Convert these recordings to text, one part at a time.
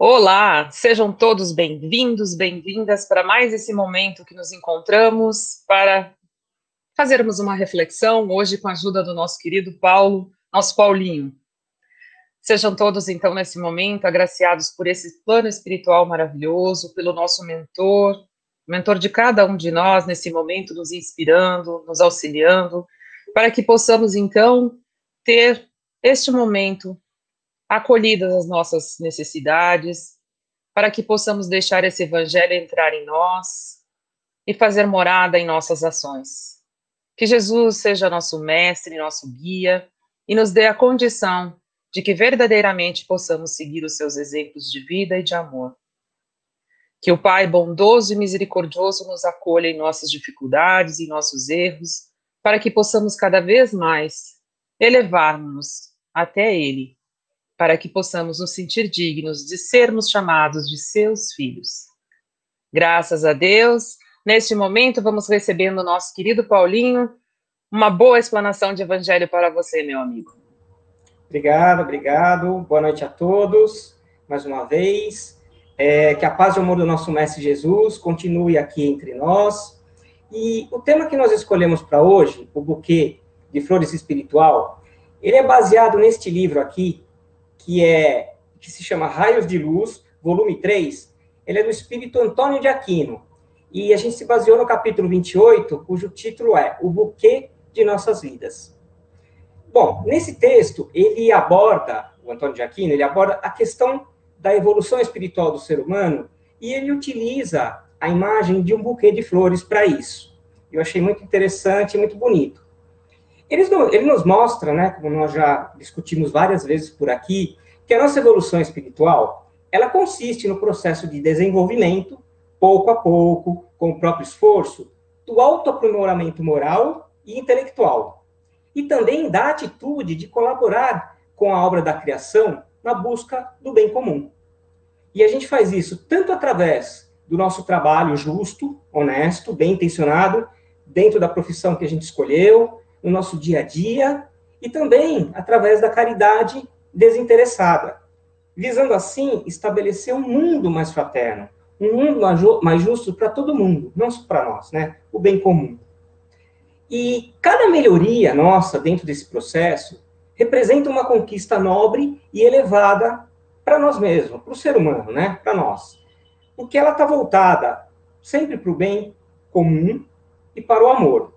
Olá, sejam todos bem-vindos, bem-vindas para mais esse momento que nos encontramos para fazermos uma reflexão hoje com a ajuda do nosso querido Paulo, nosso Paulinho. Sejam todos, então, nesse momento, agraciados por esse plano espiritual maravilhoso, pelo nosso mentor, mentor de cada um de nós nesse momento, nos inspirando, nos auxiliando, para que possamos, então, ter este momento acolhidas as nossas necessidades, para que possamos deixar esse evangelho entrar em nós e fazer morada em nossas ações. Que Jesus seja nosso mestre, nosso guia e nos dê a condição de que verdadeiramente possamos seguir os seus exemplos de vida e de amor. Que o Pai bondoso e misericordioso nos acolha em nossas dificuldades e nossos erros, para que possamos cada vez mais elevar-nos até Ele para que possamos nos sentir dignos de sermos chamados de seus filhos. Graças a Deus, neste momento vamos recebendo o nosso querido Paulinho. Uma boa explanação de evangelho para você, meu amigo. Obrigado, obrigado. Boa noite a todos, mais uma vez. É, que a paz e o amor do nosso Mestre Jesus continue aqui entre nós. E o tema que nós escolhemos para hoje, o buquê de flores espiritual, ele é baseado neste livro aqui, que é que se chama Raios de Luz, volume 3, ele é do espírito Antônio de Aquino. E a gente se baseou no capítulo 28, cujo título é O Buquê de Nossas Vidas. Bom, nesse texto, ele aborda, o Antônio de Aquino, ele aborda a questão da evolução espiritual do ser humano e ele utiliza a imagem de um buquê de flores para isso. Eu achei muito interessante muito bonito. Eles, ele nos mostra, né, como nós já discutimos várias vezes por aqui, que a nossa evolução espiritual, ela consiste no processo de desenvolvimento, pouco a pouco, com o próprio esforço, do autoaprimoramento moral e intelectual. E também da atitude de colaborar com a obra da criação na busca do bem comum. E a gente faz isso tanto através do nosso trabalho justo, honesto, bem intencionado, dentro da profissão que a gente escolheu, no nosso dia a dia e também através da caridade desinteressada, visando assim estabelecer um mundo mais fraterno, um mundo mais justo para todo mundo, não só para nós, né? O bem comum. E cada melhoria nossa dentro desse processo representa uma conquista nobre e elevada para nós mesmos, para o ser humano, né? Para nós. Porque ela está voltada sempre para o bem comum e para o amor.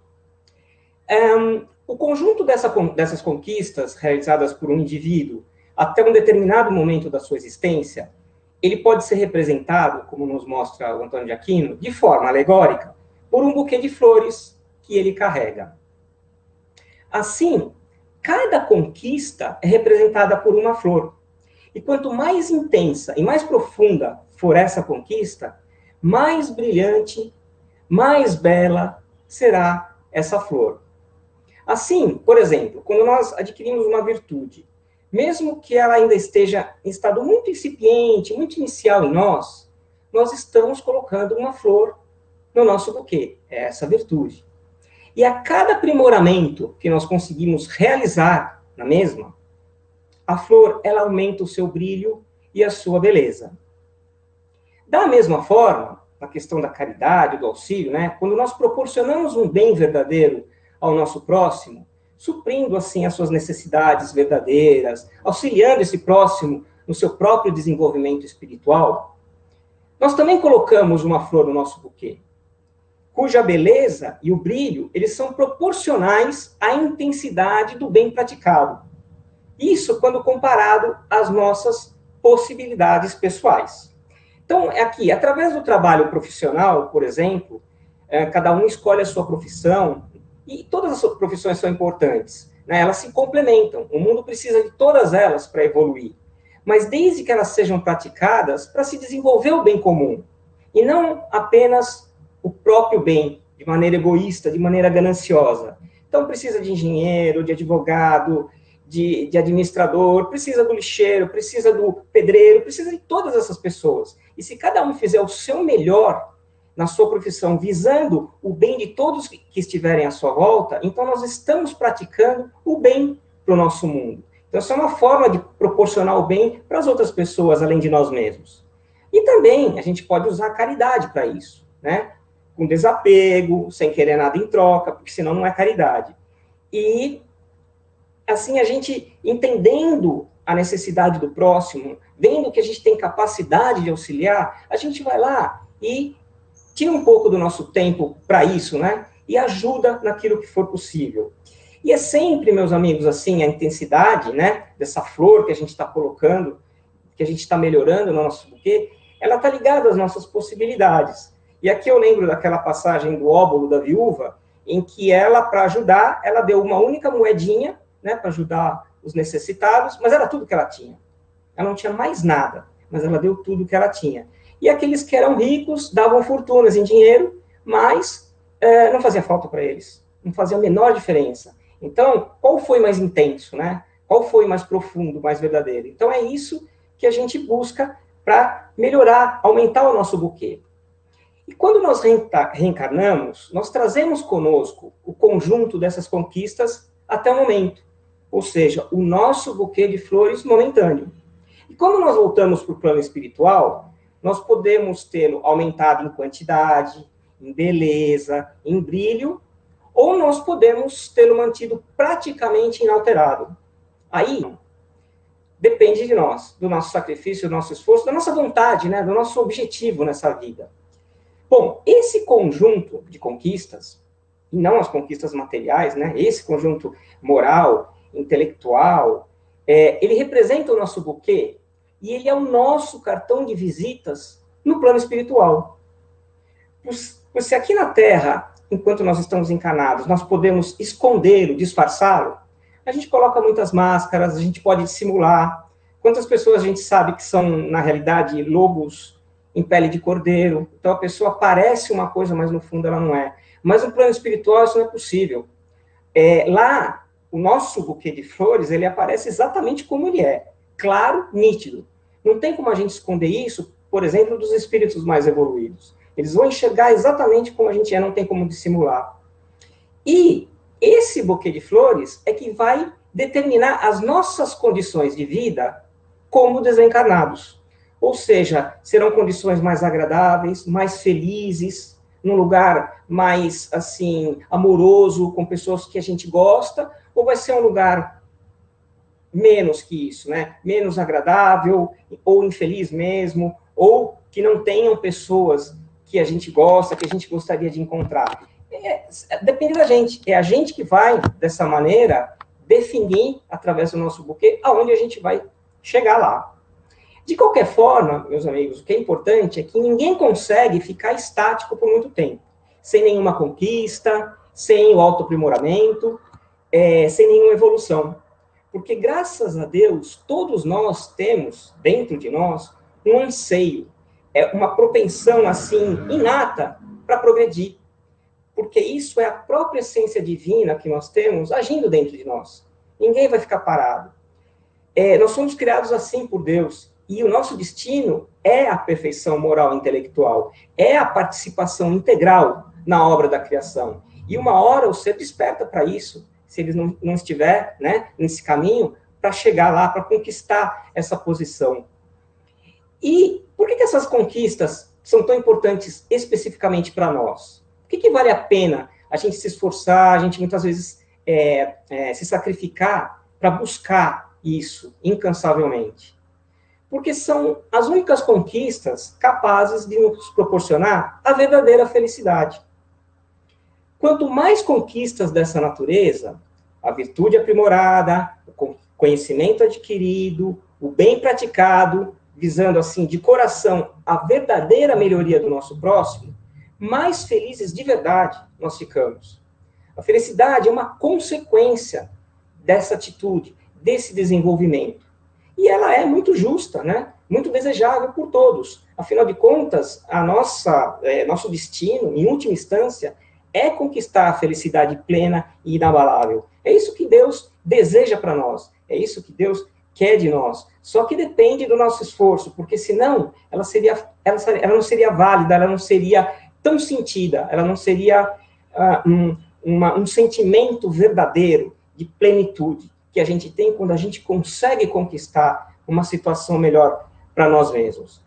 Um, o conjunto dessa, dessas conquistas realizadas por um indivíduo até um determinado momento da sua existência, ele pode ser representado, como nos mostra o Antônio de Aquino, de forma alegórica, por um buquê de flores que ele carrega. Assim, cada conquista é representada por uma flor. E quanto mais intensa e mais profunda for essa conquista, mais brilhante, mais bela será essa flor. Assim, por exemplo, quando nós adquirimos uma virtude, mesmo que ela ainda esteja em estado muito incipiente, muito inicial em nós, nós estamos colocando uma flor no nosso buquê, é essa virtude. E a cada aprimoramento que nós conseguimos realizar na mesma, a flor ela aumenta o seu brilho e a sua beleza. Da mesma forma, na questão da caridade, do auxílio, né, quando nós proporcionamos um bem verdadeiro ao nosso próximo, suprindo assim as suas necessidades verdadeiras, auxiliando esse próximo no seu próprio desenvolvimento espiritual, nós também colocamos uma flor no nosso buquê, cuja beleza e o brilho, eles são proporcionais à intensidade do bem praticado. Isso quando comparado às nossas possibilidades pessoais. Então, aqui, através do trabalho profissional, por exemplo, é, cada um escolhe a sua profissão, e todas as profissões são importantes, né? elas se complementam. O mundo precisa de todas elas para evoluir. Mas desde que elas sejam praticadas para se desenvolver o bem comum, e não apenas o próprio bem, de maneira egoísta, de maneira gananciosa. Então, precisa de engenheiro, de advogado, de, de, administrador, precisa do lixeiro, precisa do pedreiro, precisa de todas essas pessoas. E se cada um fizer o seu melhor na sua profissão, visando o bem de todos que estiverem à sua volta, então nós estamos praticando o bem para o nosso mundo. Então, essa é uma forma de proporcionar o bem para as outras pessoas, além de nós mesmos. E também a gente pode usar a caridade para isso, né? Com desapego, sem querer nada em troca, porque senão não é caridade. E assim a gente entendendo a necessidade do próximo, vendo que a gente tem capacidade de auxiliar, a gente vai lá e tira um pouco do nosso tempo para isso, né? E ajuda naquilo que for possível. E é sempre, meus amigos, assim, a intensidade, né, dessa flor que a gente está colocando, que a gente está melhorando no nosso buquê, ela está ligada às nossas possibilidades. E aqui eu lembro daquela passagem do óbolo da viúva, em que ela, para ajudar, ela deu uma única moedinha, né, para ajudar os necessitados, mas era tudo que ela tinha. Ela não tinha mais nada, mas ela deu tudo que ela tinha. E aqueles que eram ricos davam fortunas em dinheiro, mas é, não fazia falta para eles, não fazia a menor diferença. Então, qual foi mais intenso, né? Qual foi mais profundo, mais verdadeiro? Então, é isso que a gente busca para melhorar, aumentar o nosso buquê. E quando nós reencarnamos, nós trazemos conosco o conjunto dessas conquistas até o momento, ou seja, o nosso buquê de flores momentâneo. E quando nós voltamos para o plano espiritual, nós podemos tê-lo aumentado em quantidade, em beleza, em brilho, ou nós podemos tê-lo mantido praticamente inalterado. Aí depende de nós, do nosso sacrifício, do nosso esforço, da nossa vontade, né, do nosso objetivo nessa vida. Bom, esse conjunto de conquistas, e não as conquistas materiais, né, esse conjunto moral, intelectual, é, ele representa o nosso buquê e ele é o nosso cartão de visitas no plano espiritual. Se aqui na Terra enquanto nós estamos encanados, nós podemos escondê-lo, disfarçá-lo. A gente coloca muitas máscaras, a gente pode dissimular. Quantas pessoas a gente sabe que são, na realidade, lobos em pele de cordeiro? Então a pessoa parece uma coisa, mas no fundo ela não é. Mas no plano espiritual isso não é possível. É, lá, o nosso buquê de flores, ele aparece exatamente como ele é. Claro, nítido. Não tem como a gente esconder isso, por exemplo, dos espíritos mais evoluídos. Eles vão enxergar exatamente como a gente é, não tem como dissimular. E esse buquê de flores é que vai determinar as nossas condições de vida como desencarnados. Ou seja, serão condições mais agradáveis, mais felizes, num lugar mais assim amoroso, com pessoas que a gente gosta, ou vai ser um lugar menos que isso, né? Menos agradável ou infeliz mesmo, ou que não tenham pessoas que a gente gosta, que a gente gostaria de encontrar. É, depende da gente. É a gente que vai, dessa maneira, definir, através do nosso buquê, aonde a gente vai chegar lá. De qualquer forma, meus amigos, o que é importante é que ninguém consegue ficar estático por muito tempo, sem nenhuma conquista, sem o autoaprimoramento, é, sem nenhuma evolução. Porque, graças a Deus, todos nós temos, dentro de nós, um anseio, é uma propensão assim inata para progredir, porque isso é a própria essência divina que nós temos agindo dentro de nós. Ninguém vai ficar parado. É, nós somos criados assim por Deus e o nosso destino é a perfeição moral e intelectual, é a participação integral na obra da criação. E uma hora o ser desperta para isso, se ele não, não estiver né, nesse caminho, para chegar lá, para conquistar essa posição. E por que, que essas conquistas são tão importantes especificamente para nós? Por que, que vale a pena a gente se esforçar, a gente muitas vezes é, é, se sacrificar para buscar isso incansavelmente? Porque são as únicas conquistas capazes de nos proporcionar a verdadeira felicidade. Quanto mais conquistas dessa natureza, a virtude aprimorada, o conhecimento adquirido, o bem praticado, visando assim de coração a verdadeira melhoria do nosso próximo, mais felizes de verdade nós ficamos. A felicidade é uma consequência dessa atitude, desse desenvolvimento. E ela é muito justa, né? Muito desejável por todos. Afinal de contas, a nossa, é, nosso destino, em última instância, é conquistar a felicidade plena e inabalável. É isso que Deus deseja para nós. É isso que Deus quer de nós. Só que depende do nosso esforço, porque senão ela seria, ela, ela não seria válida, ela não seria tão sentida, ela não seria uh, um, uma, um sentimento verdadeiro de plenitude que a gente tem quando a gente consegue conquistar uma situação melhor para nós mesmos.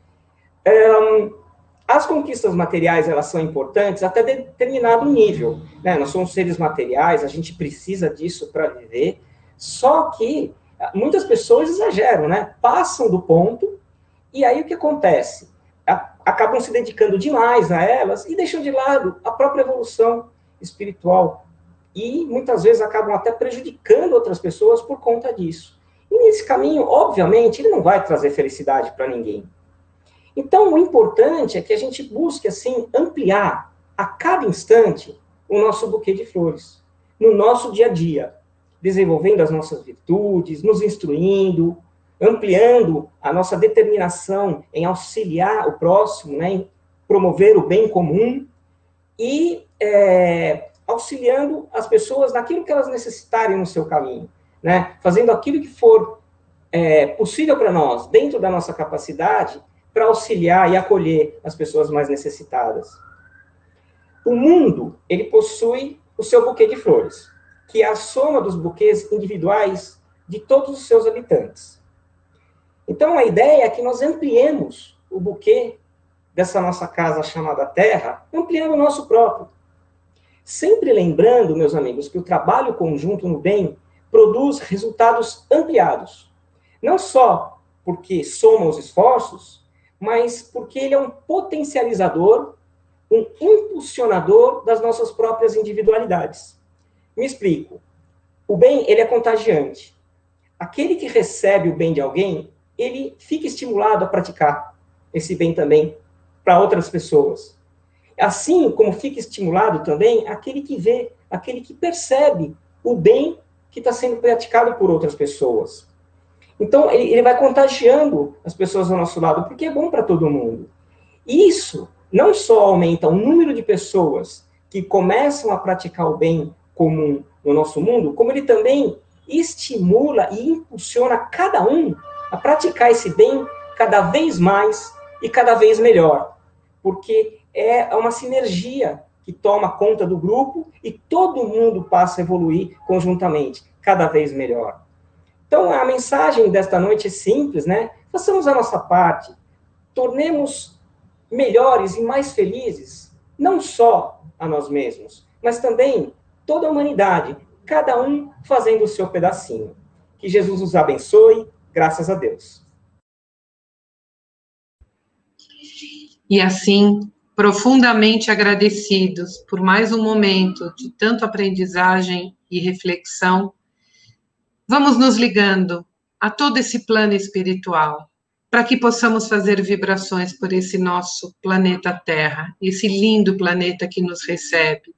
É, as conquistas materiais, elas são importantes até determinado nível, né? Nós somos seres materiais, a gente precisa disso para viver, só que muitas pessoas exageram, né? Passam do ponto, e aí o que acontece? Acabam se dedicando demais a elas e deixam de lado a própria evolução espiritual. E muitas vezes acabam até prejudicando outras pessoas por conta disso. E nesse caminho, obviamente, ele não vai trazer felicidade para ninguém. Então, o importante é que a gente busque, assim, ampliar a cada instante o nosso buquê de flores, no nosso dia a dia, desenvolvendo as nossas virtudes, nos instruindo, ampliando a nossa determinação em auxiliar o próximo, né, em promover o bem comum e é, auxiliando as pessoas naquilo que elas necessitarem no seu caminho, né, fazendo aquilo que for é, possível para nós, dentro da nossa capacidade, para auxiliar e acolher as pessoas mais necessitadas. O mundo, ele possui o seu buquê de flores, que é a soma dos buquês individuais de todos os seus habitantes. Então, a ideia é que nós ampliemos o buquê dessa nossa casa chamada Terra, ampliando o nosso próprio. Sempre lembrando, meus amigos, que o trabalho conjunto no bem produz resultados ampliados. Não só porque soma os esforços, mas porque ele é um potencializador, um impulsionador das nossas próprias individualidades. Me explico. O bem, ele é contagiante. Aquele que recebe o bem de alguém, ele fica estimulado a praticar esse bem também para outras pessoas. Assim como fica estimulado também aquele que vê, aquele que percebe o bem que está sendo praticado por outras pessoas. Então, ele, ele vai contagiando as pessoas ao nosso lado, porque é bom para todo mundo. Isso não só aumenta o número de pessoas que começam a praticar o bem comum no nosso mundo, como ele também estimula e impulsiona cada um a praticar esse bem cada vez mais e cada vez melhor. Porque é uma sinergia que toma conta do grupo e todo mundo passa a evoluir conjuntamente, cada vez melhor. Então, a mensagem desta noite é simples, né? Façamos a nossa parte, tornemos melhores e mais felizes, não só a nós mesmos, mas também toda a humanidade, cada um fazendo o seu pedacinho. Que Jesus os abençoe, graças a Deus. E assim, profundamente agradecidos por mais um momento de tanto aprendizagem e reflexão, Vamos nos ligando a todo esse plano espiritual, para que possamos fazer vibrações por esse nosso planeta Terra, esse lindo planeta que nos recebe,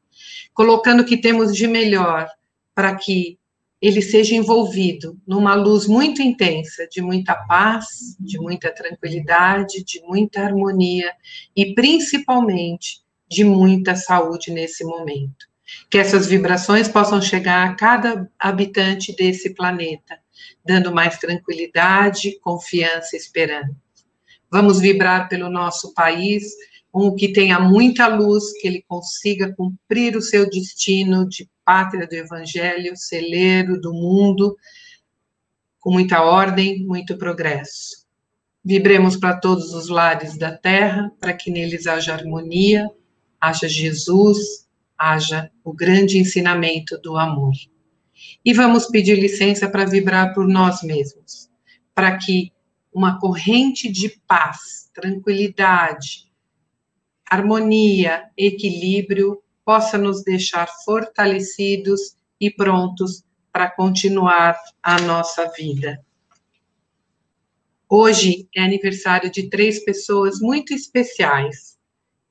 colocando o que temos de melhor para que ele seja envolvido numa luz muito intensa, de muita paz, de muita tranquilidade, de muita harmonia e principalmente de muita saúde nesse momento que essas vibrações possam chegar a cada habitante desse planeta, dando mais tranquilidade, confiança e esperança. Vamos vibrar pelo nosso país, um que tenha muita luz, que ele consiga cumprir o seu destino de pátria do evangelho, celeiro do mundo, com muita ordem, muito progresso. Vibremos para todos os lares da terra, para que neles haja harmonia, haja Jesus, haja o grande ensinamento do amor. E vamos pedir licença para vibrar por nós mesmos, para que uma corrente de paz, tranquilidade, harmonia, equilíbrio possa nos deixar fortalecidos e prontos para continuar a nossa vida. Hoje é aniversário de três pessoas muito especiais: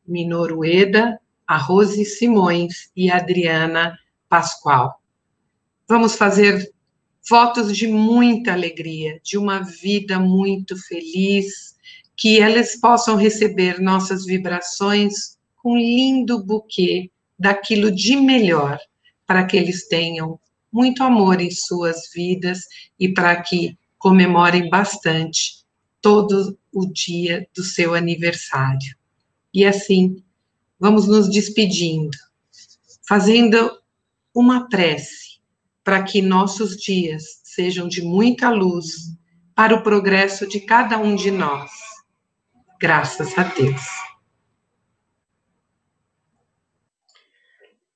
Minoru Eda, a Rose Simões e a Adriana Pascoal. Vamos fazer fotos de muita alegria, de uma vida muito feliz, que elas possam receber nossas vibrações com um lindo buquê daquilo de melhor, para que eles tenham muito amor em suas vidas e para que comemorem bastante todo o dia do seu aniversário. E assim, vamos nos despedindo, fazendo uma prece para que nossos dias sejam de muita luz, para o progresso de cada um de nós. Graças a Deus.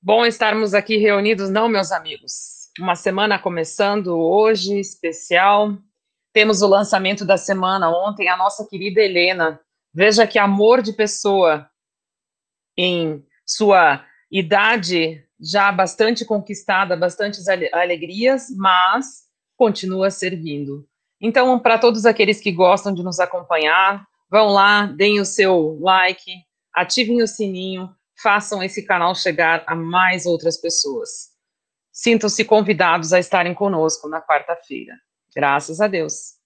Bom estarmos aqui reunidos, não, meus amigos? Uma semana começando hoje, especial. Temos o lançamento da semana ontem, a nossa querida Helena. Veja que amor de pessoa em sua idade já bastante conquistada, bastantes alegrias, mas continua servindo. Então, para todos aqueles que gostam de nos acompanhar, vão lá, deem o seu like, ativem o sininho, façam esse canal chegar a mais outras pessoas. Sintam-se convidados a estarem conosco na quarta-feira. Graças a Deus.